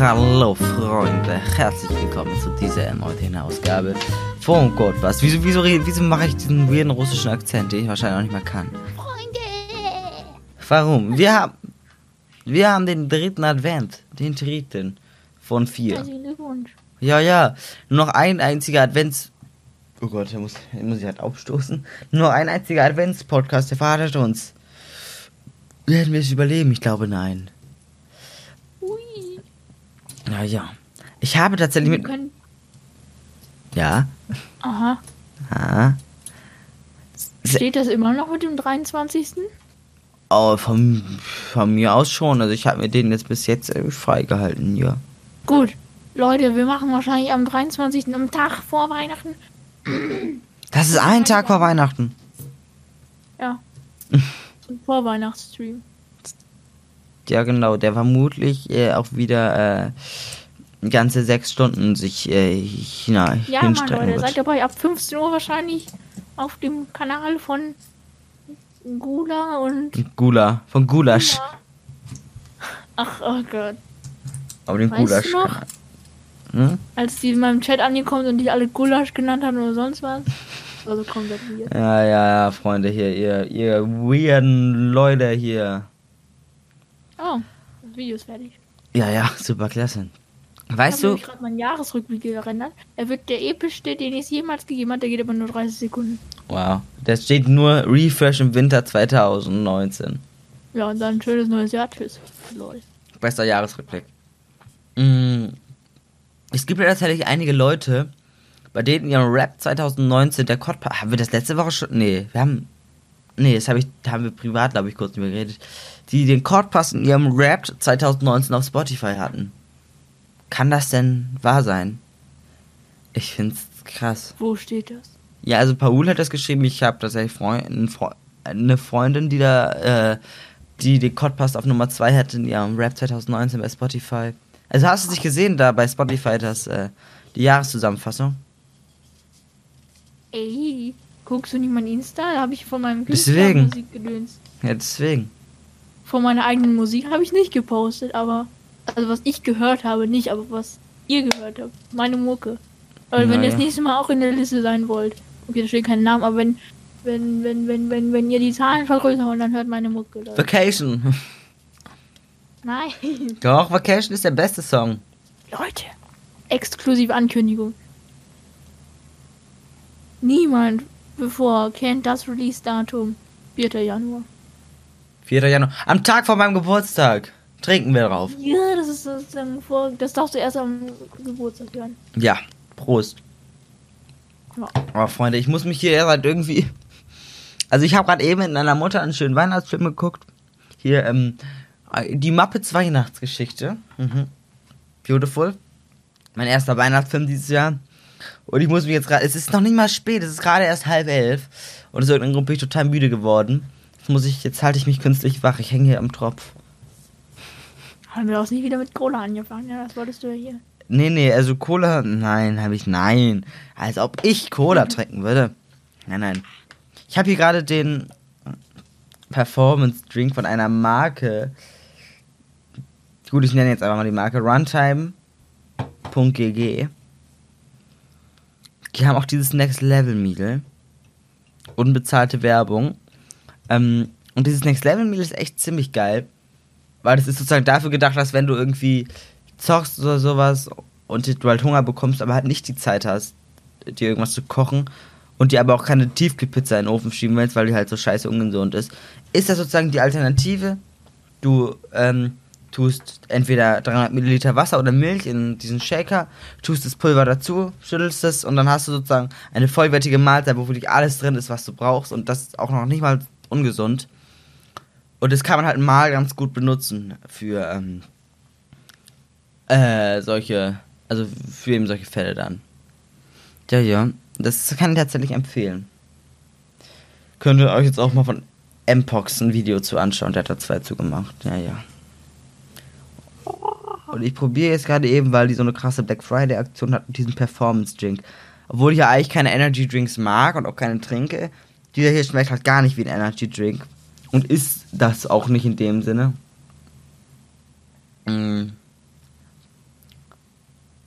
Hallo Freunde, herzlich willkommen zu dieser neuen Ausgabe von Gott was. Wieso, wieso, wieso mache ich diesen weirden russischen Akzent, den ich wahrscheinlich auch nicht mehr kann? Freunde! Warum? Wir haben, wir haben den dritten Advent, den dritten von vier. Herzlichen Glückwunsch. Ja, ja, nur noch ein einziger Advents... Oh Gott, der muss, der muss ich halt aufstoßen. Nur noch ein einziger Advents-Podcast, der verratet uns. Werden wir es überleben? Ich glaube, nein. Ui. Ja, ja. Ich habe tatsächlich mit... können. Ja. Aha. Ah. Se- Steht das immer noch mit dem 23.? Oh, von, von mir aus schon. Also ich habe mir den jetzt bis jetzt äh, freigehalten, ja. Gut. Leute, wir machen wahrscheinlich am 23. am Tag vor Weihnachten. Das ist ein Tag vor Weihnachten. Ja. Ein Vorweihnachtsstream. Ja, genau. Der vermutlich äh, auch wieder äh, ganze sechs Stunden sich äh, hina Ja, Mann, hinstrecken Leute, seid wird. dabei ab 15 Uhr wahrscheinlich auf dem Kanal von Gula und. Gula, von Gulasch. Ach, oh Gott. Aber den Weißt Gulasch. noch? Hm? Als die in meinem Chat angekommen sind und die alle Gulasch genannt haben oder sonst was. Also komplett weird. Ja, ja, ja, Freunde hier, ihr, ihr weirden Leute hier. Das Video ist fertig. Ja, ja, super klasse. Weißt ich du, habe gerade meinen Jahresrückblick gerendert. Er wird der epischste, den es jemals gegeben hat. Der geht aber nur 30 Sekunden. wow, da steht nur Refresh im Winter 2019. Ja, und dann ein schönes neues Jahr. Tschüss. Lol. Bester Jahresrückblick. Mm, Es gibt ja tatsächlich einige Leute, bei denen ihrem Rap 2019 der Cod Haben wir das letzte Woche schon? Nee, wir haben. Nee, das hab ich, da haben wir privat, glaube ich, kurz drüber geredet. Die den Codpass in ihrem Rap 2019 auf Spotify hatten. Kann das denn wahr sein? Ich find's krass. Wo steht das? Ja, also Paul hat das geschrieben. Ich habe tatsächlich Freund, ein Fre- eine Freundin, die da, äh, die den Codpass auf Nummer 2 hatte in ihrem Rap 2019 bei Spotify. Also hast du nicht gesehen da bei Spotify das, äh, die Jahreszusammenfassung? Ey, guckst du nicht mein Insta? Da habe ich von meinem Deswegen. Musik gedöns. Ja, deswegen. Von meiner eigenen Musik habe ich nicht gepostet, aber. Also was ich gehört habe, nicht, aber was ihr gehört habt. Meine Mucke. Aber wenn Na ihr das nächste Mal auch in der Liste sein wollt. Okay, da steht kein Name, aber wenn. Wenn, wenn, wenn, wenn, wenn ihr die Zahlen vergrößern wollt, dann hört meine Mucke. Leute. Vacation. Nein. Doch, Vacation ist der beste Song. Leute, exklusive Ankündigung. Niemand bevor kennt das Release-Datum. 4. Januar. 4. Januar. Am Tag vor meinem Geburtstag. Trinken wir drauf. Ja, das ist vor. Das darfst du erst am Geburtstag hören. Ja, Prost. Ja. Oh, Freunde, ich muss mich hier halt irgendwie. Also, ich habe gerade eben mit meiner Mutter einen schönen Weihnachtsfilm geguckt. Hier, ähm, die Muppets Weihnachtsgeschichte. Mhm. Beautiful. Mein erster Weihnachtsfilm dieses Jahr. Und ich muss mich jetzt gerade. Es ist noch nicht mal spät, es ist gerade erst halb elf. Und aus irgendeinem Grund bin ich total müde geworden. Jetzt muss ich, jetzt halte ich mich künstlich wach. Ich hänge hier am Tropf. Haben wir auch nie wieder mit Cola angefangen. Ja, das wolltest du ja hier. Nee, nee, also Cola, nein, habe ich, nein. Als ob ich Cola trinken würde. Nein, nein. Ich habe hier gerade den Performance Drink von einer Marke. Gut, ich nenne jetzt einfach mal die Marke Runtime.gg. Die haben auch dieses Next Level Meal. Unbezahlte Werbung. Ähm, und dieses Next Level Meal ist echt ziemlich geil. Weil das ist sozusagen dafür gedacht, dass wenn du irgendwie zockst oder sowas und du halt Hunger bekommst, aber halt nicht die Zeit hast, dir irgendwas zu kochen und dir aber auch keine Tiefkühlpizza in den Ofen schieben willst, weil die halt so scheiße ungesund ist, ist das sozusagen die Alternative. Du ähm, tust entweder 300 Milliliter Wasser oder Milch in diesen Shaker, tust das Pulver dazu, schüttelst es und dann hast du sozusagen eine vollwertige Mahlzeit, wo wirklich alles drin ist, was du brauchst und das ist auch noch nicht mal ungesund. Und das kann man halt mal ganz gut benutzen für ähm, äh, solche, also für eben solche Fälle dann. Ja, ja, das kann ich tatsächlich empfehlen. Könnt ihr euch jetzt auch mal von Mpox ein Video zu anschauen, der hat da zwei zu gemacht. Ja, ja. Und ich probiere jetzt gerade eben, weil die so eine krasse Black Friday Aktion hat, diesen Performance Drink. Obwohl ich ja eigentlich keine Energy Drinks mag und auch keine trinke, dieser hier schmeckt halt gar nicht wie ein Energy Drink. Und ist das auch nicht in dem Sinne. Mm.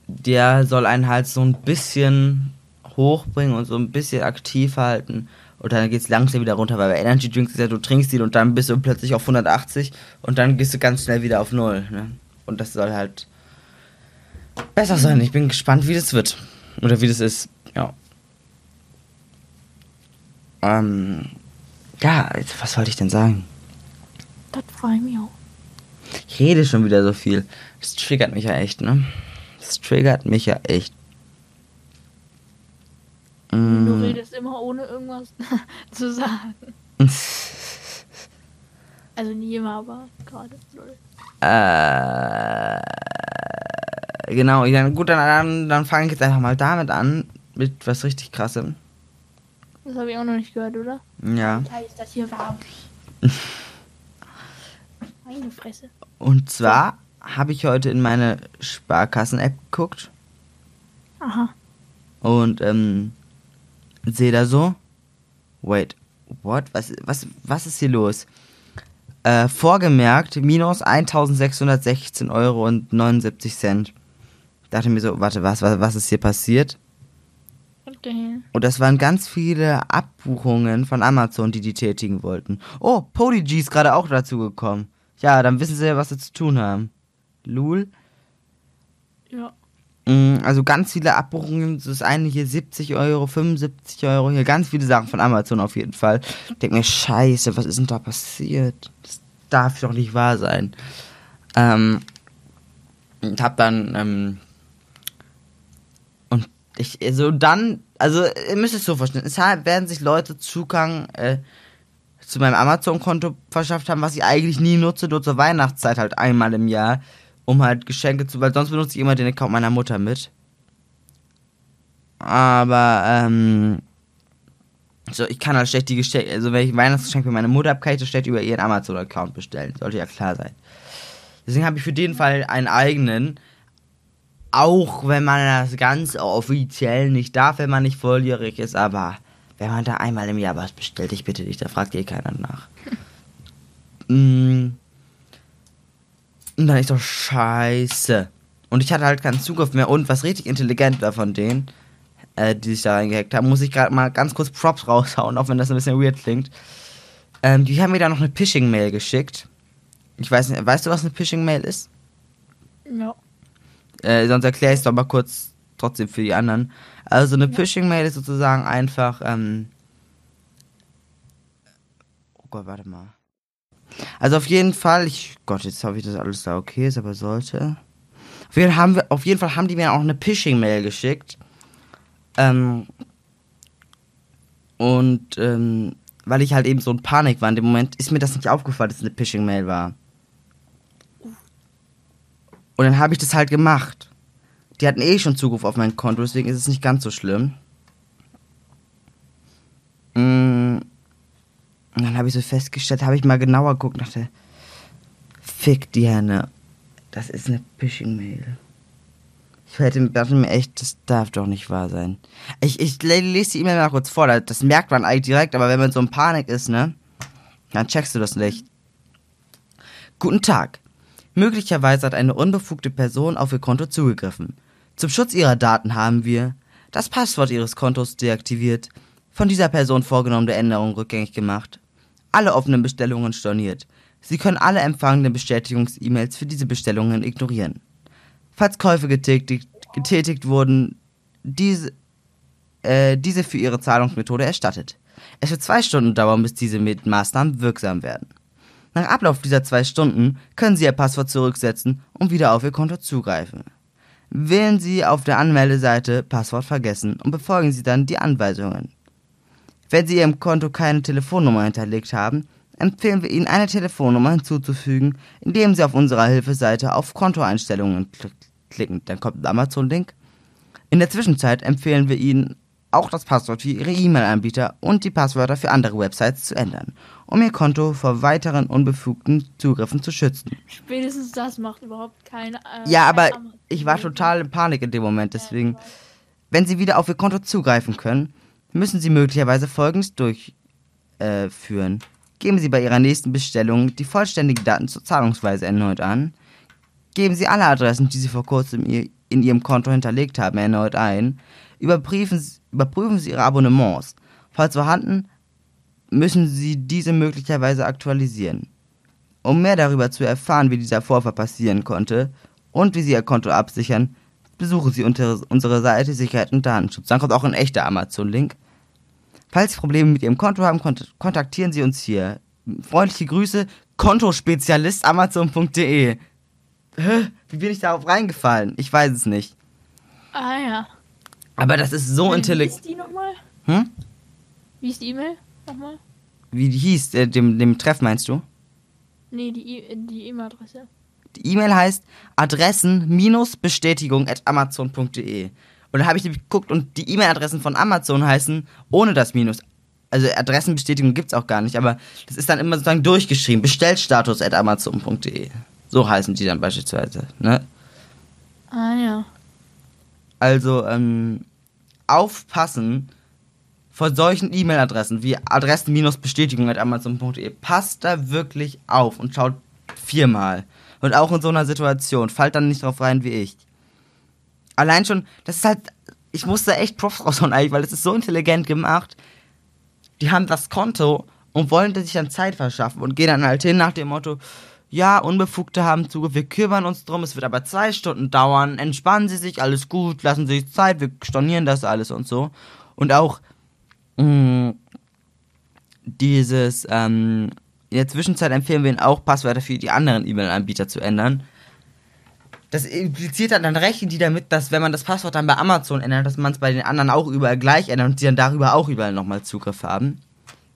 der soll einen halt so ein bisschen hochbringen und so ein bisschen aktiv halten. Und dann geht es langsam wieder runter, weil bei Energy Drinks ist ja, du trinkst ihn und dann bist du plötzlich auf 180 und dann gehst du ganz schnell wieder auf Null. Ne? Und das soll halt besser sein. Ich bin gespannt, wie das wird. Oder wie das ist. Ja. Ähm, ja, jetzt, was wollte ich denn sagen? Das freue ich mich auch. Ich rede schon wieder so viel. Das triggert mich ja echt, ne? Das triggert mich ja echt. Du Mm. redest immer ohne irgendwas zu sagen. Also nie immer, aber gerade. Äh, genau, ja, gut, dann, dann, dann fange ich jetzt einfach mal damit an. Mit was richtig krassem. Das habe ich auch noch nicht gehört, oder? Ja. Alter, ist das hier warm. Meine Fresse. Und zwar habe ich heute in meine Sparkassen-App geguckt Aha. und ähm, sehe da so. Wait, what? Was, was, was ist hier los? Äh, vorgemerkt, minus 1616 Euro und 79 Cent. Dachte mir so, warte, was, was, was ist hier passiert? Okay. Und das waren ganz viele Abbuchungen von Amazon, die die tätigen wollten. Oh, Podigy ist gerade auch dazu gekommen. Ja, dann wissen sie ja, was sie zu tun haben. Lul. Ja. Mm, Also ganz viele Abbuchungen. Das eine hier 70 Euro, 75 Euro. Hier ganz viele Sachen von Amazon auf jeden Fall. Ich denk mir, scheiße, was ist denn da passiert? Das darf doch nicht wahr sein. Ähm, und hab dann, ähm, und ich, also dann, also ihr müsst es so vorstellen, es ha- werden sich Leute Zugang äh, zu meinem Amazon-Konto verschafft haben, was ich eigentlich nie nutze, nur zur Weihnachtszeit halt einmal im Jahr, um halt Geschenke zu, weil sonst benutze ich immer den Account meiner Mutter mit. Aber, ähm, so, ich kann halt schlecht die Geschenke, also wenn ich Weihnachtsgeschenk für meine Mutter habe, kann ich das schlecht über ihren Amazon-Account bestellen. Sollte ja klar sein. Deswegen habe ich für den Fall einen eigenen. Auch wenn man das ganz offiziell nicht darf, wenn man nicht volljährig ist, aber wenn man da einmal im Jahr was bestellt, ich bitte dich, da fragt eh keiner nach. Mm. Und dann ist doch scheiße. Und ich hatte halt keinen Zugriff mehr. Und was richtig intelligent war von denen, äh, die sich da reingehackt haben, muss ich gerade mal ganz kurz Props raushauen, auch wenn das ein bisschen weird klingt. Ähm, die haben mir da noch eine Phishing-Mail geschickt. Ich weiß nicht, weißt du, was eine Phishing-Mail ist? Ja. Äh, sonst erkläre ich es doch mal kurz trotzdem für die anderen. Also eine Phishing-Mail ist sozusagen einfach, ähm Oh Gott, warte mal. Also auf jeden Fall, ich Gott, jetzt hoffe ich, dass alles da okay ist, aber sollte. Auf jeden, haben wir, auf jeden Fall haben die mir auch eine Phishing-Mail geschickt. Ähm und ähm, weil ich halt eben so in Panik war in dem Moment, ist mir das nicht aufgefallen, dass es eine Phishing-Mail war. Und dann habe ich das halt gemacht. Die hatten eh schon Zugriff auf mein Konto, deswegen ist es nicht ganz so schlimm. Mm. Und dann habe ich so festgestellt, habe ich mal genauer geguckt und dachte, fick die Henne. Das ist eine Phishing-Mail. Ich hätte, dachte mir echt, das darf doch nicht wahr sein. Ich, ich le- lese die E-Mail mal kurz vor, das merkt man eigentlich direkt, aber wenn man so in Panik ist, ne, dann checkst du das nicht. Guten Tag. Möglicherweise hat eine unbefugte Person auf Ihr Konto zugegriffen. Zum Schutz Ihrer Daten haben wir das Passwort Ihres Kontos deaktiviert, von dieser Person vorgenommene Änderungen rückgängig gemacht, alle offenen Bestellungen storniert. Sie können alle empfangenen Bestätigungs-E-Mails für diese Bestellungen ignorieren. Falls Käufe getätigt, getätigt wurden, diese, äh, diese für Ihre Zahlungsmethode erstattet. Es wird zwei Stunden dauern, bis diese Maßnahmen wirksam werden. Nach Ablauf dieser zwei Stunden können Sie Ihr Passwort zurücksetzen und wieder auf Ihr Konto zugreifen. Wählen Sie auf der Anmeldeseite Passwort vergessen und befolgen Sie dann die Anweisungen. Wenn Sie Ihrem Konto keine Telefonnummer hinterlegt haben, empfehlen wir Ihnen eine Telefonnummer hinzuzufügen, indem Sie auf unserer Hilfeseite auf Kontoeinstellungen kl- klicken. Dann kommt ein Amazon-Link. In der Zwischenzeit empfehlen wir Ihnen auch das Passwort für Ihre E-Mail-Anbieter und die Passwörter für andere Websites zu ändern, um Ihr Konto vor weiteren unbefugten Zugriffen zu schützen. Spätestens das macht überhaupt keine. Äh, Ja, aber ich war total in Panik in dem Moment, deswegen. Wenn Sie wieder auf Ihr Konto zugreifen können, müssen Sie möglicherweise Folgendes durchführen. Äh. Geben Sie bei Ihrer nächsten Bestellung die vollständigen Daten zur Zahlungsweise erneut an. Geben Sie alle Adressen, die Sie vor kurzem in Ihrem Konto hinterlegt haben, erneut ein. Überprüfen, Sie- überprüfen Sie Ihre Abonnements. Falls vorhanden, müssen Sie diese möglicherweise aktualisieren. Um mehr darüber zu erfahren, wie dieser Vorfall passieren konnte und wie Sie Ihr Konto absichern, besuchen Sie unsere Seite Sicherheit und Datenschutz. Dann kommt auch ein echter Amazon-Link. Falls Sie Probleme mit Ihrem Konto haben, kont kontaktieren Sie uns hier. Freundliche Grüße, Kontospezialist amazon.de. Wie bin ich darauf reingefallen? Ich weiß es nicht. Ah ja. Aber das ist so Wie intelligent. ist die nochmal? Hm? Wie ist die E-Mail nochmal? Wie die hieß, äh, dem, dem Treff meinst du? Nee, die E- E-Mail-Adresse. Die E-Mail heißt adressen-bestätigung at amazon.de. Und da habe ich geguckt und die E-Mail-Adressen von Amazon heißen ohne das Minus. Also Adressenbestätigung gibt's auch gar nicht, aber das ist dann immer sozusagen durchgeschrieben. Bestellstatus at amazon.de. So heißen die dann beispielsweise. Ne? Ah ja. Also ähm, aufpassen vor solchen E-Mail-Adressen wie adressen-bestätigung at amazon.de. Passt da wirklich auf und schaut viermal. Und auch in so einer Situation. Fallt dann nicht drauf rein wie ich. Allein schon, das ist halt, ich muss da echt Props raushauen eigentlich, weil das ist so intelligent gemacht. Die haben das Konto und wollen sich dann Zeit verschaffen und gehen dann halt hin nach dem Motto, ja, Unbefugte haben Zugriff, wir kümmern uns drum, es wird aber zwei Stunden dauern, entspannen Sie sich, alles gut, lassen Sie sich Zeit, wir stornieren das alles und so. Und auch mh, dieses, ähm, in der Zwischenzeit empfehlen wir Ihnen auch, Passwörter für die anderen E-Mail-Anbieter zu ändern. Das impliziert dann, dann rechnen die damit, dass wenn man das Passwort dann bei Amazon ändert, dass man es bei den anderen auch überall gleich ändert und die dann darüber auch überall nochmal Zugriff haben.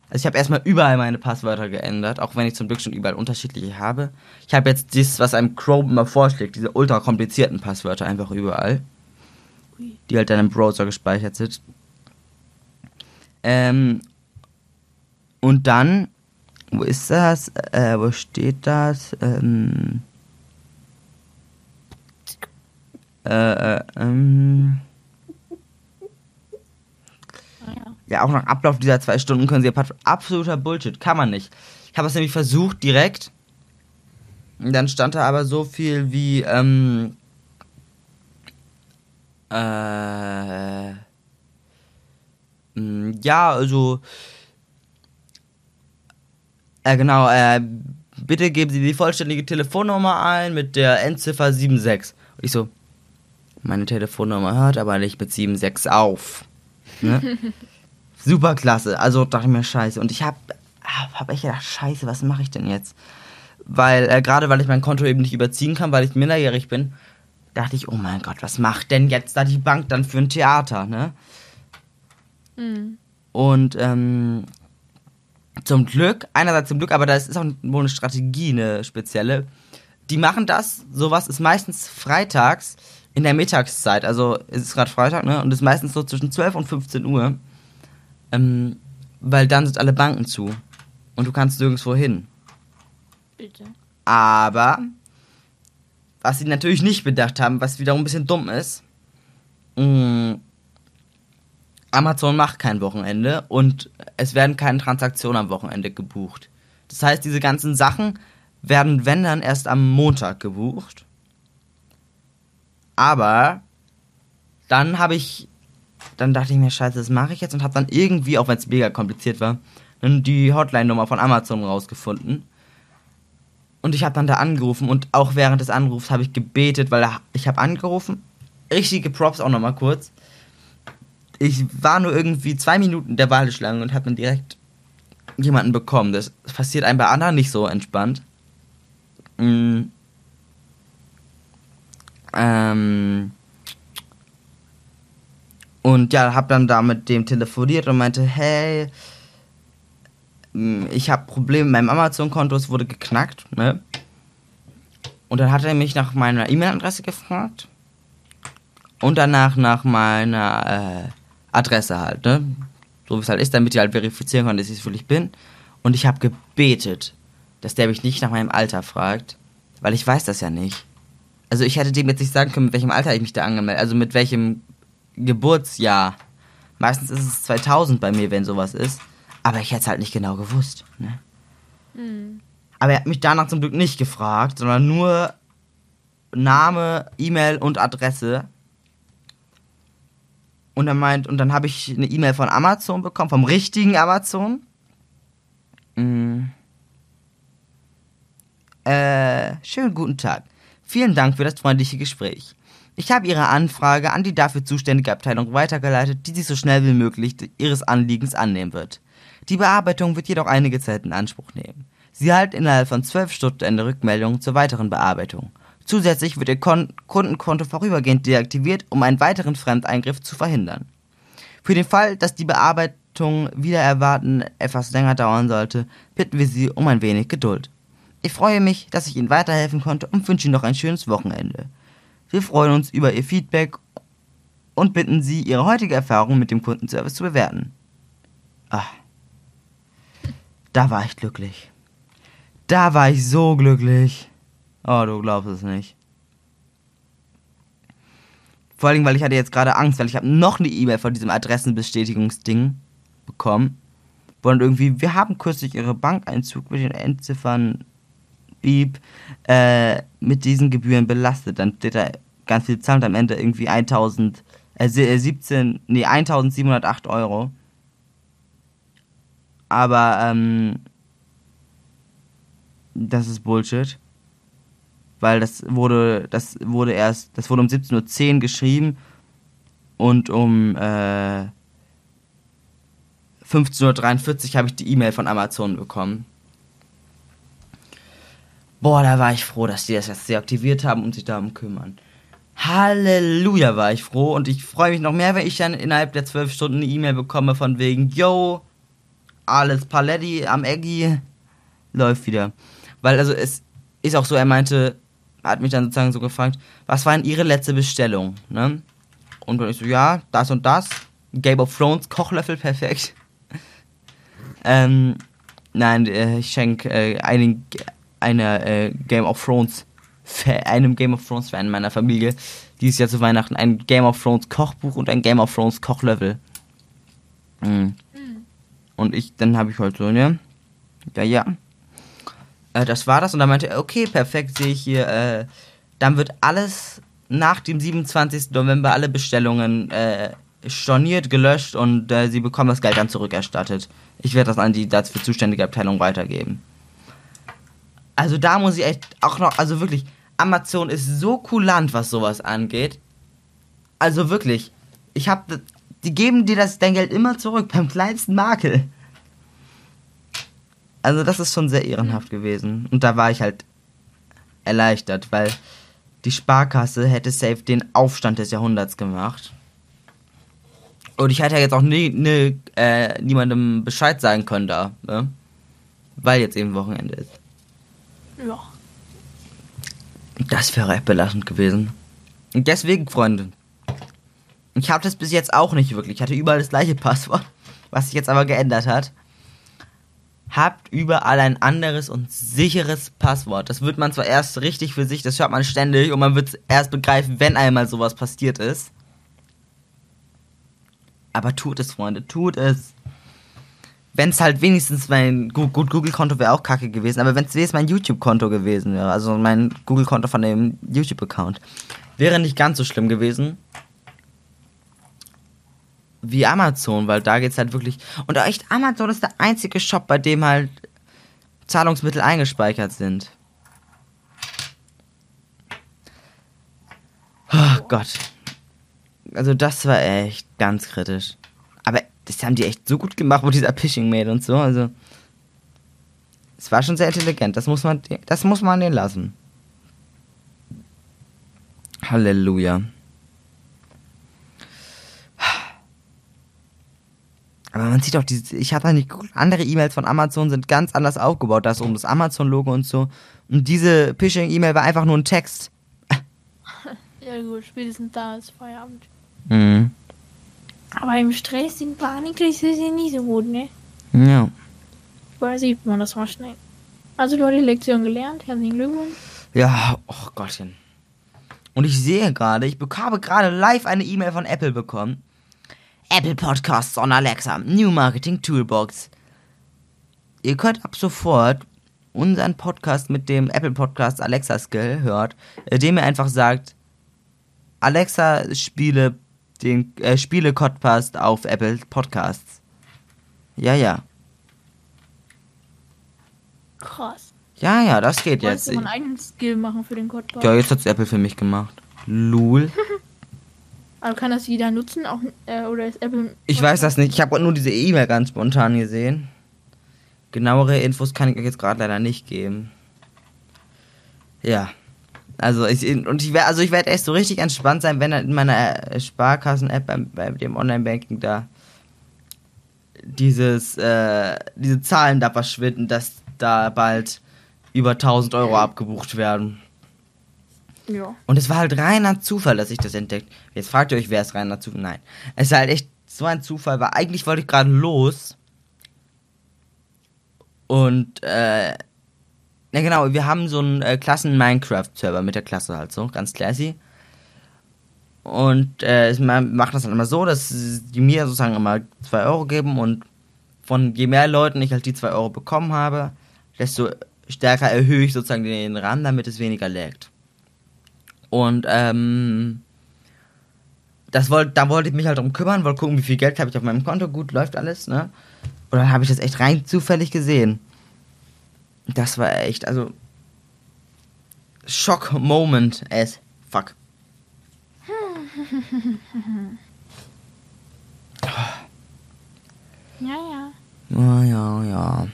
Also ich habe erstmal überall meine Passwörter geändert, auch wenn ich zum Glück schon überall unterschiedliche habe. Ich habe jetzt das, was einem Chrome immer vorschlägt, diese ultra komplizierten Passwörter einfach überall. Die halt dann im Browser gespeichert sind. Ähm, und dann, wo ist das? Äh, wo steht das? Ähm, äh, äh, ähm, ja. ja, auch nach Ablauf dieser zwei Stunden können sie. Absoluter Bullshit, kann man nicht. Ich habe es nämlich versucht direkt. Und dann stand da aber so viel wie, ähm, äh, mh, ja, also, äh, genau, äh, bitte geben Sie die vollständige Telefonnummer ein mit der Endziffer 76. Und ich so, meine Telefonnummer hört aber nicht mit 76 auf. Ne? Super klasse. Also dachte ich mir, scheiße. Und ich hab, hab echt gedacht, scheiße, was mache ich denn jetzt? Weil, äh, gerade weil ich mein Konto eben nicht überziehen kann, weil ich minderjährig bin, dachte ich, oh mein Gott, was macht denn jetzt da die Bank dann für ein Theater, ne? Hm. Und ähm, zum Glück, einerseits zum Glück, aber das ist auch wohl eine Strategie, eine spezielle. Die machen das, sowas ist meistens freitags in der Mittagszeit. Also es ist gerade Freitag, ne? Und es ist meistens so zwischen 12 und 15 Uhr. Ähm, weil dann sind alle Banken zu. Und du kannst nirgendwo hin. Bitte. Aber, was sie natürlich nicht bedacht haben, was wiederum ein bisschen dumm ist, mh, Amazon macht kein Wochenende und es werden keine Transaktionen am Wochenende gebucht. Das heißt, diese ganzen Sachen werden, wenn dann, erst am Montag gebucht. Aber dann habe ich, dann dachte ich mir, scheiße, das mache ich jetzt und habe dann irgendwie, auch wenn es mega kompliziert war, die Hotline-Nummer von Amazon rausgefunden. Und ich habe dann da angerufen und auch während des Anrufs habe ich gebetet, weil ich habe angerufen. Richtige Props auch nochmal kurz. Ich war nur irgendwie zwei Minuten in der Warteschlange und habe dann direkt jemanden bekommen. Das passiert einem bei anderen nicht so entspannt. Mm. Ähm. Und ja, hab dann da mit dem telefoniert und meinte, hey, mm, ich habe Probleme mit meinem Amazon-Konto, es wurde geknackt, ne? Und dann hat er mich nach meiner E-Mail-Adresse gefragt. Und danach nach meiner äh, Adresse halt, ne? So wie es halt ist, damit ich halt verifizieren kann, dass ich es wirklich bin. Und ich habe gebetet, dass der mich nicht nach meinem Alter fragt, weil ich weiß das ja nicht. Also ich hätte dem jetzt nicht sagen können, mit welchem Alter ich mich da angemeldet, also mit welchem Geburtsjahr. Meistens ist es 2000 bei mir, wenn sowas ist. Aber ich hätte es halt nicht genau gewusst. Ne? Hm. Aber er hat mich danach zum Glück nicht gefragt, sondern nur Name, E-Mail und Adresse. Und er meint, und dann habe ich eine E-Mail von Amazon bekommen, vom richtigen Amazon. Mm. Äh, schönen guten Tag. Vielen Dank für das freundliche Gespräch. Ich habe Ihre Anfrage an die dafür zuständige Abteilung weitergeleitet, die sich so schnell wie möglich Ihres Anliegens annehmen wird. Die Bearbeitung wird jedoch einige Zeit in Anspruch nehmen. Sie erhalten innerhalb von zwölf Stunden eine Rückmeldung zur weiteren Bearbeitung. Zusätzlich wird Ihr Kon Kundenkonto vorübergehend deaktiviert, um einen weiteren Fremdeingriff zu verhindern. Für den Fall, dass die Bearbeitung wieder erwarten etwas länger dauern sollte, bitten wir Sie um ein wenig Geduld. Ich freue mich, dass ich Ihnen weiterhelfen konnte und wünsche Ihnen noch ein schönes Wochenende. Wir freuen uns über Ihr Feedback und bitten Sie, Ihre heutige Erfahrung mit dem Kundenservice zu bewerten. Ah. Da war ich glücklich. Da war ich so glücklich. Oh, du glaubst es nicht. Vor allem, weil ich hatte jetzt gerade Angst, weil ich habe noch eine E-Mail von diesem Adressenbestätigungsding bekommen. Dann irgendwie, wir haben kürzlich Ihre Bankeinzug mit den Endziffern Beep äh, mit diesen Gebühren belastet. Dann steht da ganz viel Zahlen am Ende irgendwie 1000, äh, 17, äh, nee, 1708 Euro. Aber, ähm, das ist Bullshit. Weil das wurde, das wurde erst, das wurde um 17.10 Uhr geschrieben und um äh, 15.43 Uhr habe ich die E-Mail von Amazon bekommen. Boah, da war ich froh, dass die das jetzt deaktiviert haben und sich darum kümmern. Halleluja war ich froh und ich freue mich noch mehr, wenn ich dann innerhalb der zwölf Stunden eine E-Mail bekomme von wegen, yo, alles Paletti am Eggi, läuft wieder. Weil also es ist auch so, er meinte, hat mich dann sozusagen so gefragt, was war denn ihre letzte Bestellung, ne? Und dann ich so, ja, das und das, Game of Thrones, Kochlöffel, perfekt. ähm, nein, äh, ich schenke äh, einigen einer äh, Game of Thrones einem Game of Thrones Fan in meiner Familie dieses Jahr zu Weihnachten ein Game of Thrones Kochbuch und ein Game of Thrones Kochlevel. Mhm. Mhm. Und ich, dann habe ich halt so, ne? Ja, ja. Äh, das war das und dann meinte er, okay, perfekt, sehe ich hier. Äh, dann wird alles nach dem 27. November alle Bestellungen äh, storniert, gelöscht und äh, sie bekommen das Geld dann zurückerstattet. Ich werde das an die dafür zuständige Abteilung weitergeben. Also da muss ich echt auch noch, also wirklich, Amazon ist so kulant, was sowas angeht. Also wirklich, ich habe, die geben dir das dein Geld immer zurück beim kleinsten Makel. Also das ist schon sehr ehrenhaft gewesen und da war ich halt erleichtert, weil die Sparkasse hätte safe den Aufstand des Jahrhunderts gemacht. Und ich hätte ja jetzt auch nie, nie, äh, niemandem Bescheid sagen können da, ne? Weil jetzt eben Wochenende ist. Ja. Das wäre echt belastend gewesen. Und deswegen, Freunde, ich habe das bis jetzt auch nicht wirklich. Ich hatte überall das gleiche Passwort, was sich jetzt aber geändert hat. Habt überall ein anderes und sicheres Passwort. Das wird man zwar erst richtig für sich, das hört man ständig und man wird es erst begreifen, wenn einmal sowas passiert ist. Aber tut es, Freunde, tut es wenn es halt wenigstens mein gut, Google-Konto wäre auch kacke gewesen, aber wenn es wenigstens mein YouTube-Konto gewesen wäre, also mein Google-Konto von dem YouTube-Account, wäre nicht ganz so schlimm gewesen wie Amazon, weil da geht's halt wirklich und echt Amazon ist der einzige Shop, bei dem halt Zahlungsmittel eingespeichert sind. Oh Gott. Also das war echt ganz kritisch. Das haben die echt so gut gemacht mit dieser Phishing Mail und so. Also es war schon sehr intelligent. Das muss man, das muss man denen lassen. Halleluja. Aber man sieht auch, diese, ich habe da nicht geguckt, andere E-Mails von Amazon sind ganz anders aufgebaut. Da ist oben das Amazon-Logo und so. Und diese Phishing-E-Mail war einfach nur ein Text. Ja gut, spätestens da ist Feierabend. Mhm. Aber im Stress, in Panik ist es ja nicht so gut, ne? Ja. Woher sieht man das mal schnell? Also du hast die Lektion gelernt, herzlichen Glückwunsch. Ja, oh Gottchen. Und ich sehe gerade, ich habe gerade live eine E-Mail von Apple bekommen. Apple Podcasts on Alexa, New Marketing Toolbox. Ihr könnt ab sofort unseren Podcast mit dem Apple Podcast Alexa Skill hört, äh, dem ihr einfach sagt, Alexa spiele den äh, spiele Podcast auf Apple Podcasts. Ja, ja. Krass. Ja, ja, das geht jetzt. du mal einen eigenen Skill machen für den Codebug? Ja, jetzt hat's Apple für mich gemacht. Lul. Aber kann das jeder nutzen? Auch, äh, oder ist Apple. Ich weiß das nicht. Ich habe nur diese E-Mail ganz spontan gesehen. Genauere Infos kann ich euch jetzt gerade leider nicht geben. Ja. Also ich und ich werde also ich werde echt so richtig entspannt sein, wenn dann in meiner äh, Sparkassen-App bei, bei dem Online-Banking da dieses äh, diese Zahlen da verschwinden, dass da bald über 1000 Euro abgebucht werden. Ja. Und es war halt reiner Zufall, dass ich das entdeckt. Jetzt fragt ihr euch, wer ist reiner Zufall? Nein. Es ist halt echt so ein Zufall, weil eigentlich wollte ich gerade los. Und, äh, ja genau, wir haben so einen äh, Klassen-Minecraft-Server mit der Klasse halt so, ganz classy. Und äh, man macht das dann immer so, dass die mir sozusagen immer 2 Euro geben und von je mehr Leuten ich halt die 2 Euro bekommen habe, desto stärker erhöhe ich sozusagen den Rahmen, damit es weniger laggt. Und ähm, das wollte, da wollte ich mich halt drum kümmern, wollte gucken, wie viel Geld habe ich auf meinem Konto, gut, läuft alles, ne? Und dann habe ich das echt rein zufällig gesehen. Das war echt, also Schock Moment as fuck. Ja, ja. Ja, ja, ja.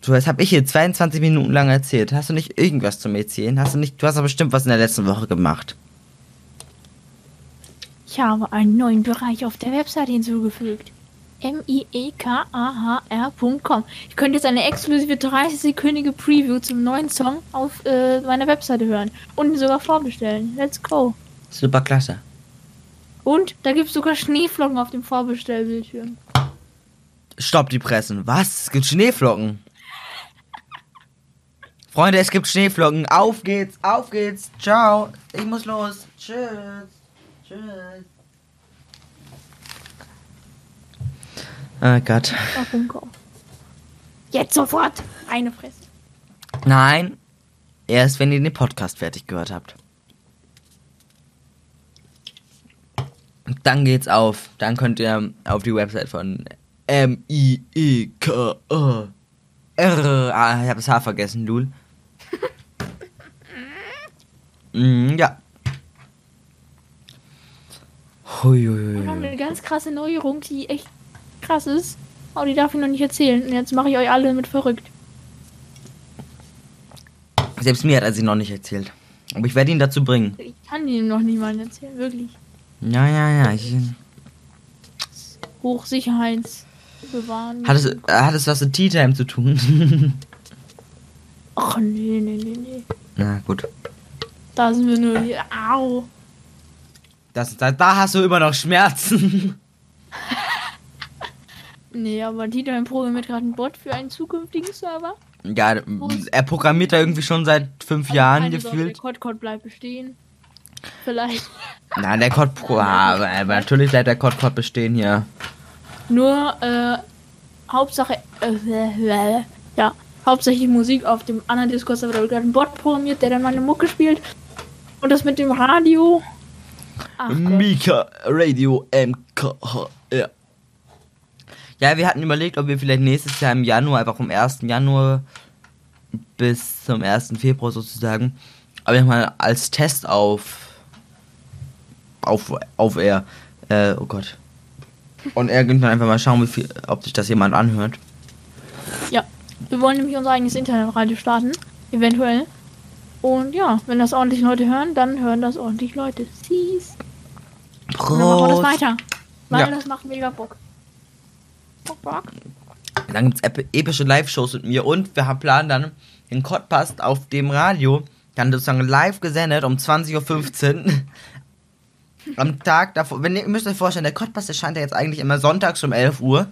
So, jetzt habe ich hier 22 Minuten lang erzählt. Hast du nicht irgendwas zum Erzählen? Hast du nicht, du hast aber bestimmt was in der letzten Woche gemacht. Ich habe einen neuen Bereich auf der Webseite hinzugefügt. M-I-E-K-A-H-R.com. Ich könnte jetzt eine exklusive 30-sekündige Preview zum neuen Song auf äh, meiner Webseite hören und ihn sogar vorbestellen. Let's go. Super klasse. Und da gibt es sogar Schneeflocken auf dem Vorbestellbildschirm. Stopp die Pressen. Was? Es gibt Schneeflocken. Freunde, es gibt Schneeflocken. Auf geht's, auf geht's. Ciao. Ich muss los. Tschüss. Tschüss. Oh Gott. Auf Bunker. Jetzt sofort. Eine Fresse. Nein. Erst wenn ihr den Podcast fertig gehört habt. Und Dann geht's auf. Dann könnt ihr auf die Website von M-I-E-K-A. R. Ah, ich habe das H vergessen, Lul. mm, ja. Hui, hui, hui, Wir haben hui. eine ganz krasse Neuerung, die echt krass ist. Aber die darf ich noch nicht erzählen. Und jetzt mache ich euch alle mit verrückt. Selbst mir hat er sie noch nicht erzählt. Aber ich werde ihn dazu bringen. Ich kann die noch niemandem erzählen, wirklich. Ja, ja, ja. Ich, Hochsicherheitsbewahren. hat, es, äh, hat es was mit Tea Time zu tun? Ach nee, nee, nee, nee. Na gut. Da sind wir nur hier. Au. Das, da, da hast du immer noch Schmerzen. Nee, aber Tito programmiert gerade einen Bot für einen zukünftigen Server. Ja, er programmiert da irgendwie schon seit fünf Jahren Keine Sorge, gefühlt. Der Code-Code bleibt bestehen. Vielleicht. Nein, der Code Pro. Aber, aber natürlich bleibt der Code Code bestehen hier. Nur, äh, Hauptsache, äh, ja, hauptsächlich Musik auf dem anderen Discord-Server. Da wird gerade ein Bot programmiert, der dann meine Mucke spielt. Und das mit dem Radio. Ach Gott. Mika Radio MKH. Ja. Wir hatten überlegt, ob wir vielleicht nächstes Jahr im Januar, einfach vom 1. Januar bis zum 1. Februar sozusagen, aber mal als Test auf auf auf Air, äh, oh Gott. Und irgendwann einfach mal schauen, wie viel, ob sich das jemand anhört. Ja, wir wollen nämlich unser eigenes Internetradio starten. Eventuell. Und ja, wenn das ordentlich Leute hören, dann hören das ordentlich Leute. Siehst. Und dann machen wir das weiter. Weil Ja. das macht mega Bock. Bock. Dann gibt's ep epische Live-Shows mit mir und wir haben planen dann den Podcast auf dem Radio, dann sozusagen live gesendet um 20.15 Uhr. Am Tag davor, wenn ihr, müsst euch vorstellen, der Podcast erscheint ja jetzt eigentlich immer sonntags um 11 Uhr.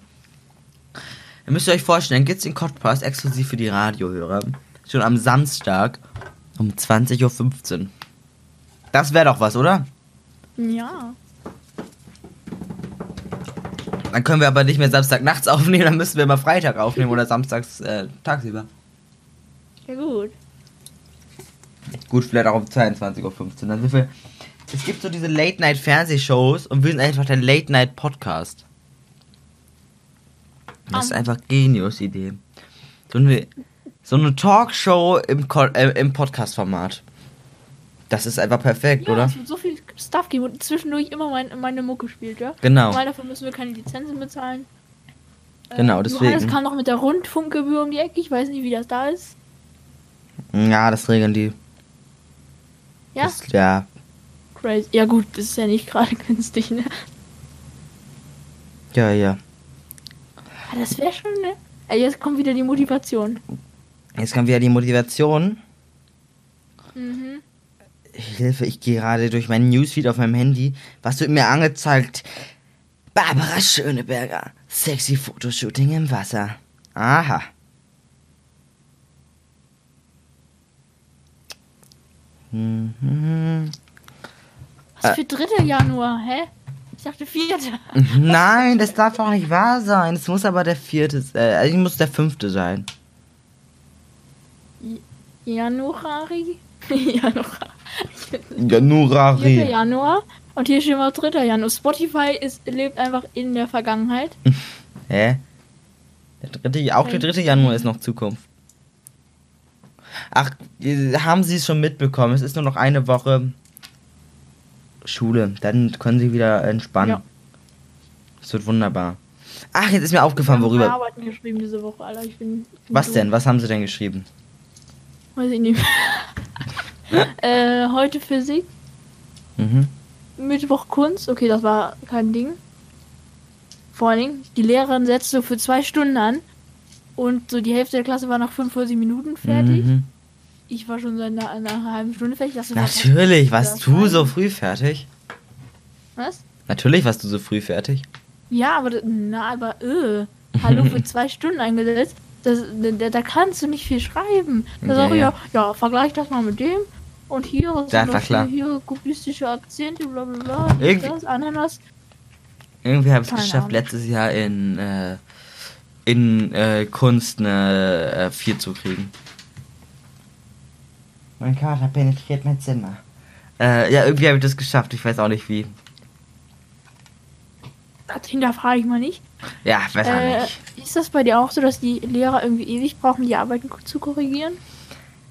Ihr müsst euch vorstellen, gibt's den Podcast exklusiv für die Radiohörer. Schon am Samstag um 20.15 Uhr. Das wäre doch was, oder? Ja. Dann können wir aber nicht mehr Samstag nachts aufnehmen, dann müssen wir mal Freitag aufnehmen oder samstags äh, tagsüber. Ja gut. Gut, vielleicht auch um 22.15 Uhr. Dann sind wir. Es gibt so diese Late-Night-Fernsehshows und wir sind einfach der Late-Night-Podcast. Das ist einfach Genius-Idee. So eine, so eine Talkshow im, äh, im Podcast-Format. Das ist einfach perfekt, Ja, oder? es wird so viel Stuff geben und zwischendurch immer mein, meine Mucke spielt, ja? Genau. Weil dafür müssen wir keine Lizenzen bezahlen. Genau, Äh, deswegen. Johannes kam noch mit der Rundfunkgebühr um die Ecke. Ich weiß nicht, wie das da ist. Ja, das regeln die. Ja, Das, ja. crazy. Ja gut, das ist ja nicht gerade günstig, ne? Ja, ja. Aber das wäre schon, ne? Jetzt kommt wieder die Motivation. Jetzt kommt wieder die Motivation. Mhm. Hilfe, ich gehe gerade durch meinen Newsfeed auf meinem Handy. Was wird mir angezeigt? Barbara Schöneberger. Sexy Fotoshooting im Wasser. Aha. Mhm. Was für 3. Januar, hä? Ich dachte 4. Nein, das darf doch nicht wahr sein. Es muss aber der vierte, äh, also muss der fünfte sein. Januari? Januar. 4. Januari. Januar. Und hier steht mal 3. Januar. Spotify ist, lebt einfach in der Vergangenheit. Hä? Der dritte, auch der dritte Januar ist noch Zukunft. Ach, äh, haben Sie es schon mitbekommen? Es ist nur noch eine Woche Schule. Dann können Sie wieder entspannen. Ja. Es wird wunderbar. Ach, jetzt ist mir aufgefallen, Ich habe worüber. Arbeiten geschrieben diese Woche, Alter. Ich bin, ich bin Was dumm. denn? Was haben Sie denn geschrieben? Weiß ich nicht. äh, heute Physik. Mhm. Mittwoch Kunst. Okay, das war kein Ding. Vor allen Dingen, die Lehrerin setzt so für zwei Stunden an. Und so die Hälfte der Klasse war nach 45 Minuten fertig. Mhm. Ich war schon seit einer, einer halben Stunde fertig. Das Natürlich, warst du so früh fertig? Was? Natürlich warst du so früh fertig. Ja, aber, na, aber, äh, hallo, für zwei Stunden eingesetzt. Das, da, da kannst du nicht viel schreiben. Da Ja, sag ich ja, ja, vergleich das mal mit dem. Und hier, Ja, sind das klar. hier, kubistische Akzente, bla bla bla. Irgendwie- Das, Ananas. Irgendwie habe ich es geschafft, Ahnung. letztes Jahr in, äh, in äh, Kunst eine äh, 4 zu kriegen. Mein Kater penetriert mein Zimmer. Äh, ja, irgendwie habe ich das geschafft. Ich weiß auch nicht wie. Das hinterfrage ich mal nicht. Ja, weiß auch Äh, nicht. ist das bei dir auch so, dass die Lehrer irgendwie ewig brauchen, die Arbeiten zu korrigieren?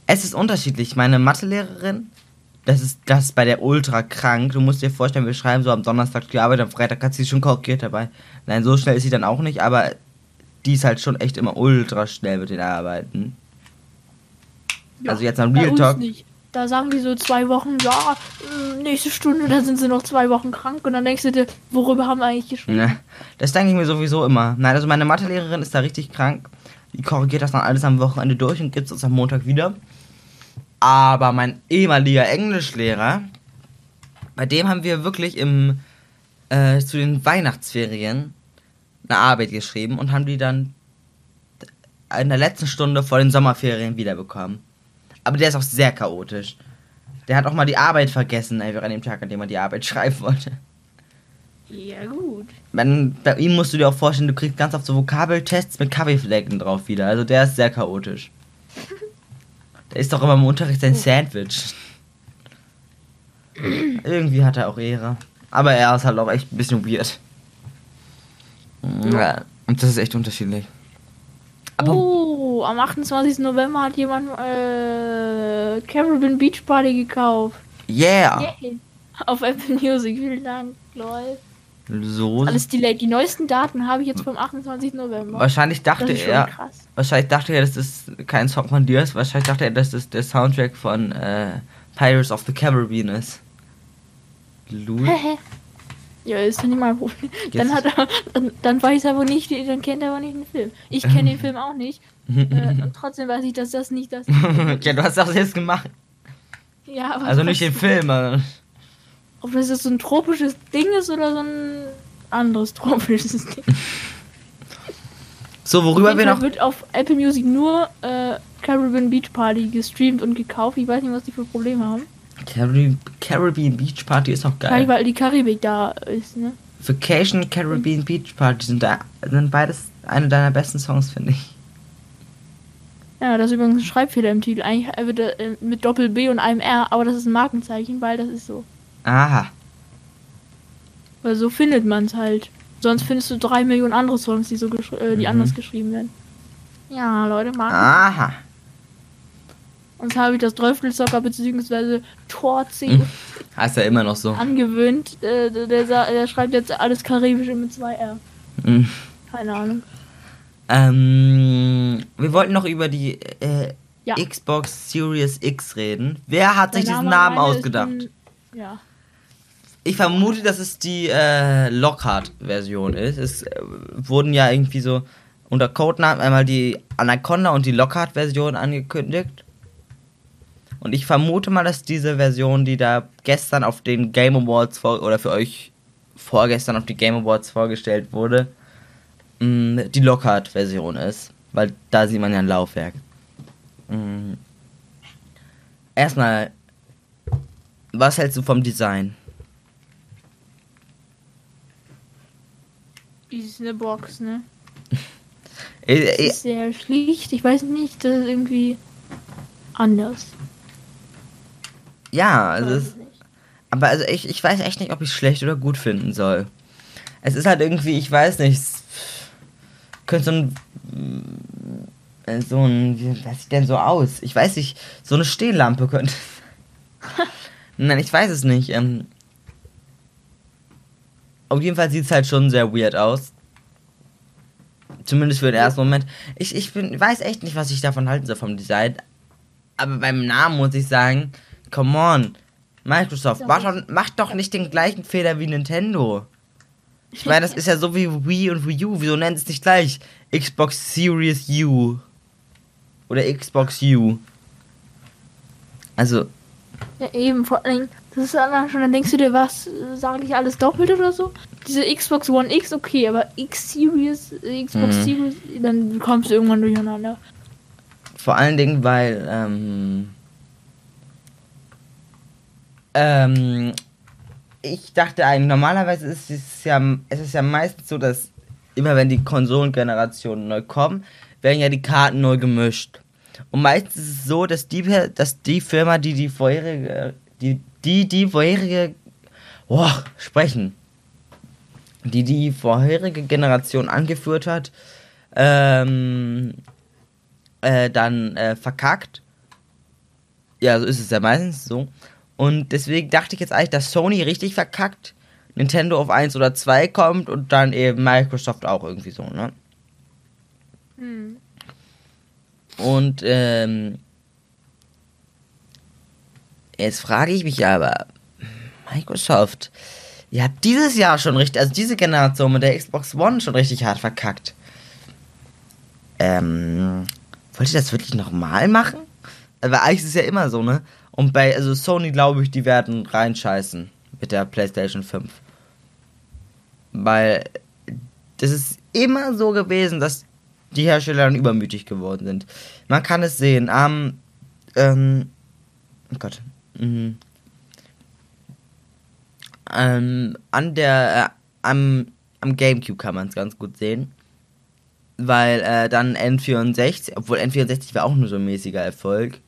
Es ist unterschiedlich. Meine Mathelehrerin, das ist, das ist bei der ultra krank. Du musst dir vorstellen, wir schreiben so am Donnerstag die Arbeit, am Freitag hat sie schon korrigiert dabei. Nein, so schnell ist sie dann auch nicht, aber die ist halt schon echt immer ultra schnell mit den Arbeiten. Also jetzt am Real uns Talk. nicht. Da sagen die so zwei Wochen, ja, äh, nächste Stunde, dann sind sie noch zwei Wochen krank und dann denkst du dir, worüber haben wir eigentlich geschrieben? Ne, das denke ich mir sowieso immer. Nein, also meine Mathelehrerin ist da richtig krank. Die korrigiert das dann alles am Wochenende durch und gibt es am Montag wieder. Aber mein ehemaliger Englischlehrer, bei dem haben wir wirklich im äh, zu den Weihnachtsferien eine Arbeit geschrieben und haben die dann in der letzten Stunde vor den Sommerferien wiederbekommen. Aber der ist auch sehr chaotisch. Der hat auch mal die Arbeit vergessen, einfach an dem Tag, an dem er die Arbeit schreiben wollte. Ja, gut. Man, bei ihm musst du dir auch vorstellen, du kriegst ganz oft so Vokabeltests mit Kaffeeflecken drauf wieder. Also der ist sehr chaotisch. Isst doch immer im Unterricht sein Sandwich. Irgendwie hat er auch Ehre. Aber er ist halt auch echt ein bisschen weird. Ja, und das ist echt unterschiedlich. Aber oh, am 28. November hat jemand äh, Caribbean Beach Party gekauft. yeah! Yay. Auf Apple Music, vielen Dank, lol. So. Alles delayed. Die neuesten Daten habe ich jetzt vom 28. November. Wahrscheinlich dachte ist er. krass. Wahrscheinlich dachte er, dass das kein Song von dir ist. Wahrscheinlich dachte er, dass das der Soundtrack von äh, Pirates of the Caribbean ist. Lul. ja, ist doch nicht mein Problem. Dann, Jetzt- hat er, dann, dann weiß er wohl nicht, dann kennt er wohl nicht den Film. Ich kenne den Film auch nicht. Äh, und trotzdem weiß ich, dass das nicht das ja, du hast das selbst gemacht. Ja, aber Also nicht den. Film. aber- Ob das jetzt so ein tropisches Ding ist oder so ein anderes tropisches Ding. So, worüber wir noch. wird auf Apple Music nur äh, Caribbean Beach Party gestreamt und gekauft. Ich weiß nicht, was die für Probleme haben. Caribbean, Caribbean Beach Party ist auch geil. weil die Karibik da ist, ne? Vacation Caribbean Beach Party sind, da, sind beides eine deiner besten Songs, finde ich. Ja, das ist übrigens ein Schreibfehler im Titel. Eigentlich wird er äh, mit Doppel B und einem R, aber das ist ein Markenzeichen, weil das ist so. Aha. Weil so findet man es halt. Sonst findest du drei Millionen andere Songs, die so äh, die Mhm. anders geschrieben werden. Ja, Leute, Marken. Aha. Und habe ich das Teufelssocker bzw. Torzi Mhm. Heißt ja immer noch so. angewöhnt. Äh, der, der, der schreibt jetzt alles Karibische mit zwei R. Mhm. Keine Ahnung. Ähm, wir wollten noch über die äh, Ja. Xbox Series X reden. Wer hat sich Der diesen Name Namen alleine ist ausgedacht? ein- Ja. Ich vermute, dass es die äh, Lockhart-Version ist. Es äh, wurden ja irgendwie so unter Codenamen einmal die Anaconda und die Lockhart-Version angekündigt. Und ich vermute mal, dass diese Version, die da gestern auf den Game Awards vor oder für euch vorgestern auf die Game Awards vorgestellt wurde, mh, die Lockhart-Version ist. Weil da sieht man ja ein Laufwerk. Mh. Erstmal, was hältst du vom Design? Ist eine Box, ne? Äh, Das äh, ist sehr schlicht. Ich weiß nicht, das ist irgendwie anders. Ja, also es, ich aber also ich, ich weiß echt nicht, ob ich es schlecht oder gut finden soll. Es ist halt irgendwie, ich weiß nicht, es könnte so ein äh, so ein, wie was sieht denn so aus? Ich weiß nicht, so eine Stehlampe könnte. Nein, ich weiß es nicht. Ähm, auf jeden Fall sieht es halt schon sehr weird aus. Zumindest für den ersten Moment. Ich, ich bin, weiß echt nicht, was ich davon halten soll vom Design. Aber beim Namen muss ich sagen, come on. Microsoft, mach doch, mach doch nicht den gleichen Fehler wie Nintendo. Ich meine, das ist ja so wie Wii und Wii U. Wieso nennt es nicht gleich Xbox Series U? Oder Xbox U? Also, Ja, eben, vor allem, das ist dann schon, dann denkst du dir, was, sage ich alles doppelt oder so? Diese Xbox One X, okay, aber X Series, Xbox Mhm. Series, dann kommst du irgendwann durcheinander. Vor allen Dingen, weil, ähm, ähm, ich dachte eigentlich, normalerweise ist es ja, es ist ja meistens so, dass immer wenn die Konsolengenerationen neu kommen, werden ja die Karten neu gemischt. Und meistens ist es so, dass die, dass die Firma, die die vorherige, die, die, die vorherige, boah, sprechen, die die vorherige Generation angeführt hat, ähm, äh, dann äh, verkackt. Ja, so ist es ja meistens so. Und deswegen dachte ich jetzt eigentlich, dass Sony richtig verkackt, Nintendo auf 1 oder 2 kommt und dann eben Microsoft auch irgendwie so, ne? Hm. Und ähm, jetzt frage ich mich aber, Microsoft, ihr habt dieses Jahr schon richtig, also diese Generation mit der Xbox One schon richtig hart verkackt. Ähm, wollt ihr das wirklich nochmal machen? Aber eigentlich ist es ja immer so, ne? Und bei, also Sony glaube ich, die werden reinscheißen mit der PlayStation 5. Weil das ist immer so gewesen, dass die Hersteller dann übermütig geworden sind. Man kann es sehen am, ähm, oh Gott, mhm. ähm, an der, äh, am, am Gamecube kann man es ganz gut sehen. Weil äh, dann N64, obwohl N64 war auch nur so ein mäßiger Erfolg.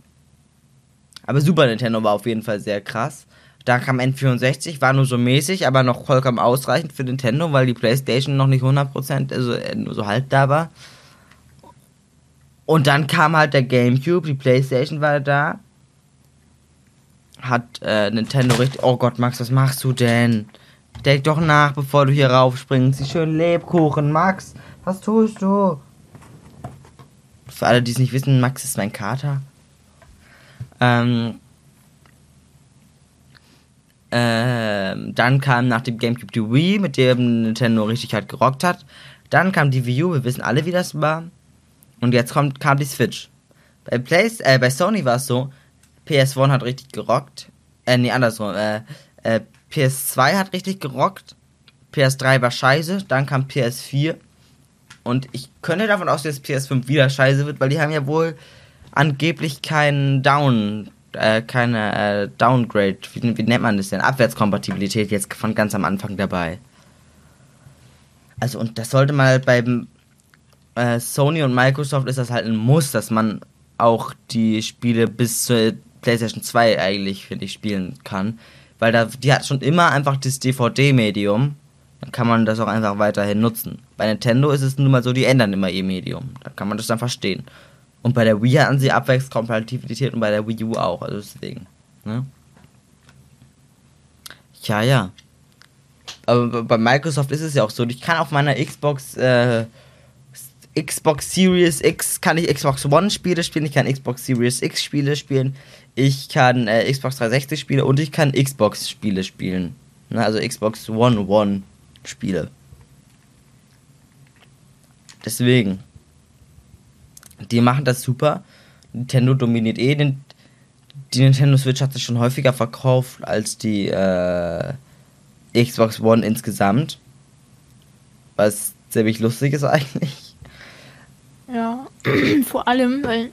Aber Super Nintendo war auf jeden Fall sehr krass. Da kam N64, war nur so mäßig, aber noch vollkommen ausreichend für Nintendo, weil die Playstation noch nicht 100%, also äh, nur so halb da war. Und dann kam halt der Gamecube, die Playstation war da. Hat äh, Nintendo richtig. Oh Gott, Max, was machst du denn? Denk doch nach, bevor du hier raufspringst. Die schönen Lebkuchen, Max. Was tust du? Für alle, die es nicht wissen, Max ist mein Kater. Ähm. Ähm, dann kam nach dem Gamecube die Wii, mit dem Nintendo richtig halt gerockt hat. Dann kam die Wii U, wir wissen alle, wie das war. Und jetzt kommt, kam die Switch. Bei, Plays, äh, bei Sony war es so, PS1 hat richtig gerockt. Äh, nee, andersrum. Äh, äh, PS2 hat richtig gerockt. PS3 war scheiße. Dann kam PS4. Und ich könnte davon ausgehen, dass PS5 wieder scheiße wird, weil die haben ja wohl angeblich keinen Down, äh, keine äh, Downgrade, wie, wie nennt man das denn? Abwärtskompatibilität jetzt von ganz am Anfang dabei. Also und das sollte man halt beim äh, Sony und Microsoft ist das halt ein Muss, dass man auch die Spiele bis zur PlayStation 2 eigentlich, finde ich, spielen kann. Weil da, die hat schon immer einfach das DVD-Medium. Dann kann man das auch einfach weiterhin nutzen. Bei Nintendo ist es nun mal so, die ändern immer ihr Medium. Da kann man das dann verstehen. Und bei der Wii hatten sie Abwärtskompatibilität und bei der Wii U auch. Also deswegen. Ne? Ja, ja. Aber bei Microsoft ist es ja auch so. Ich kann auf meiner Xbox, äh, Xbox Series X, kann ich Xbox One Spiele spielen, ich kann Xbox Series X Spiele spielen, ich kann äh, Xbox 360 Spiele und ich kann Xbox Spiele spielen. Ne, also Xbox One One Spiele. Deswegen. Die machen das super. Nintendo dominiert eh den. Die Nintendo Switch hat sich schon häufiger verkauft als die äh, Xbox One insgesamt. Was ziemlich lustig ist eigentlich. Ja, vor allem, weil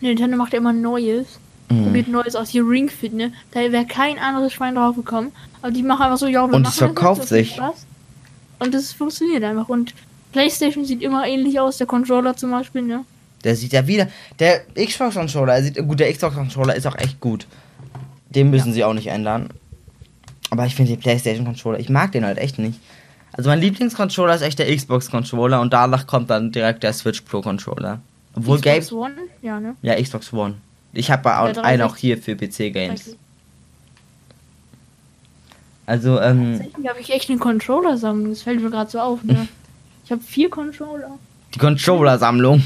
Nintendo macht ja immer Neues. Mhm. Probiert Neues aus. Hier Ring Fit, ne? Da wäre kein anderes Schwein drauf gekommen. Aber die machen einfach so, ja, wir Und es verkauft sich. Spaß. Und das funktioniert einfach. Und PlayStation sieht immer ähnlich aus, der Controller zum Beispiel, ne? Der sieht ja wieder. Der Xbox Controller, er sieht gut, der Xbox Controller ist auch echt gut. Den müssen sie auch nicht ändern. Aber ich finde den PlayStation Controller, ich mag den halt echt nicht. Also mein Lieblingscontroller ist echt der Xbox Controller und danach kommt dann direkt der Switch Pro Controller. Obwohl Gabe. Xbox One? Ja, ne? Ja, Xbox One. Ich habe auch Der einen auch 360. hier für PC Games. Also, ähm, Tatsächlich habe ich echt eine Controller-Sammlung. Das fällt mir gerade so auf, ne? Ich habe vier Controller. die Controller-Sammlung.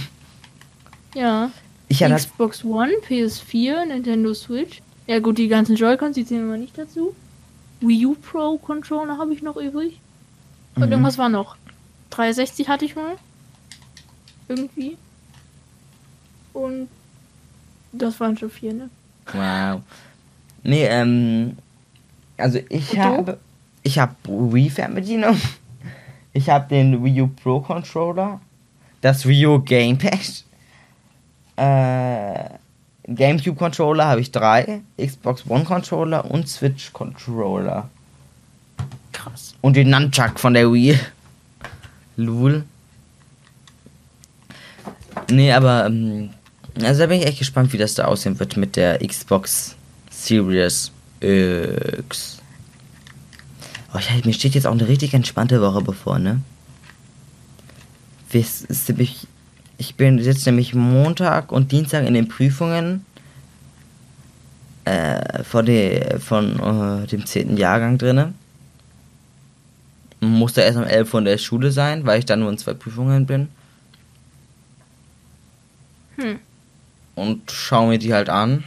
Ja. Ich hatte das. Xbox One, PS4, Nintendo Switch. Ja gut, die ganzen Joy-Cons, die zählen immer nicht dazu. Wii U Pro Controller habe ich noch übrig. Und Mhm. irgendwas war noch. 360 hatte ich mal. Irgendwie. Und das waren schon vier, ne? Wow. Nee, ähm. Also ich habe. Ich habe Wii Fernbedienung. Ich habe den Wii U Pro Controller. Das Wii U Gamepad. Äh. GameCube Controller habe ich drei. Xbox One Controller und Switch Controller. Krass. Und den Nunchuck von der Wii. Lul. Nee, aber, ähm, also da bin ich echt gespannt, wie das da aussehen wird mit der Xbox Series X. Oh, ja, mir steht jetzt auch eine richtig entspannte Woche bevor, ne? Ich bin jetzt nämlich Montag und Dienstag in den Prüfungen äh, von, de, von äh, dem 10. Jahrgang drinne musste erst um 11 Uhr in der Schule sein, weil ich dann nur in zwei Prüfungen bin. Hm. Und schaue mir die halt an.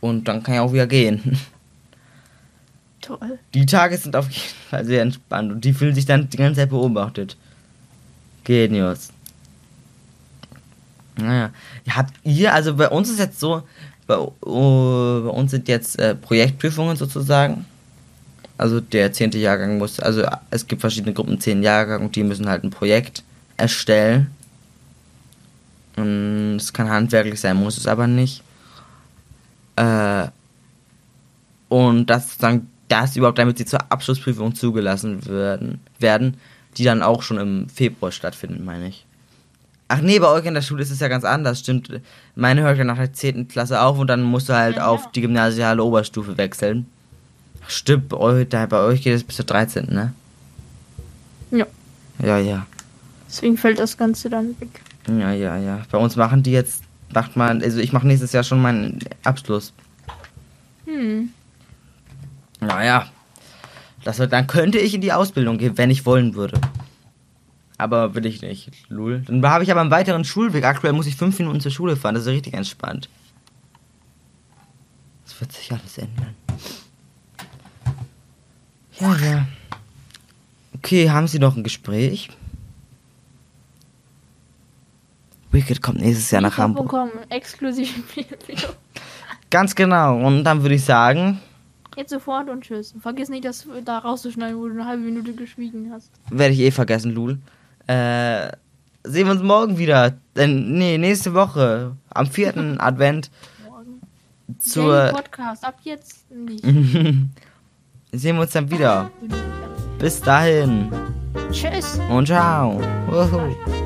Und dann kann ich auch wieder gehen. Toll. Die Tage sind auf jeden Fall sehr entspannt und die fühlen sich dann die ganze Zeit beobachtet. Genius. Naja. Habt ihr, also bei uns ist jetzt so, bei, oh, bei uns sind jetzt äh, Projektprüfungen sozusagen. Also der zehnte Jahrgang muss, also es gibt verschiedene Gruppen, zehn Jahrgang und die müssen halt ein Projekt erstellen. Und es kann handwerklich sein, muss es aber nicht. Äh, und das sozusagen das überhaupt, damit sie zur Abschlussprüfung zugelassen werden, werden, die dann auch schon im Februar stattfinden, meine ich. Ach nee, bei euch in der Schule ist es ja ganz anders, stimmt. Meine hört ja nach der 10. Klasse auf und dann musst du halt Ja, auf ja. die gymnasiale Oberstufe wechseln. Stimmt, bei euch, da, bei euch geht es bis zur 13., ne? Ja. Ja, ja. Deswegen fällt das Ganze dann weg. Ja, ja, ja. Bei uns machen die jetzt, macht man, also ich mache nächstes Jahr schon meinen Abschluss. Hm. Naja. Das wird, dann könnte ich in die Ausbildung gehen, wenn ich wollen würde. Aber will ich nicht. Lul. Dann habe ich aber einen weiteren Schulweg. Aktuell muss ich fünf Minuten zur Schule fahren. Das ist richtig entspannt. Das wird sich alles ändern. Ja, ja. Okay, haben Sie noch ein Gespräch? Wicked kommt nächstes Jahr nach Hamburg. Bekommen, exklusiv Video. Ganz genau. Und dann würde ich sagen, Jetzt sofort und tschüss. Vergiss nicht, das da rauszuschneiden, wo du eine halbe Minute geschwiegen hast. werde ich eh vergessen, Lul. Äh, sehen wir uns morgen wieder. Äh, nee, nächste Woche. Am vierten Advent. Morgen. Daily Zur. Podcast, ab jetzt nicht. sehen wir uns dann wieder. Bis dahin. Tschüss. Und ciao. Wuhu.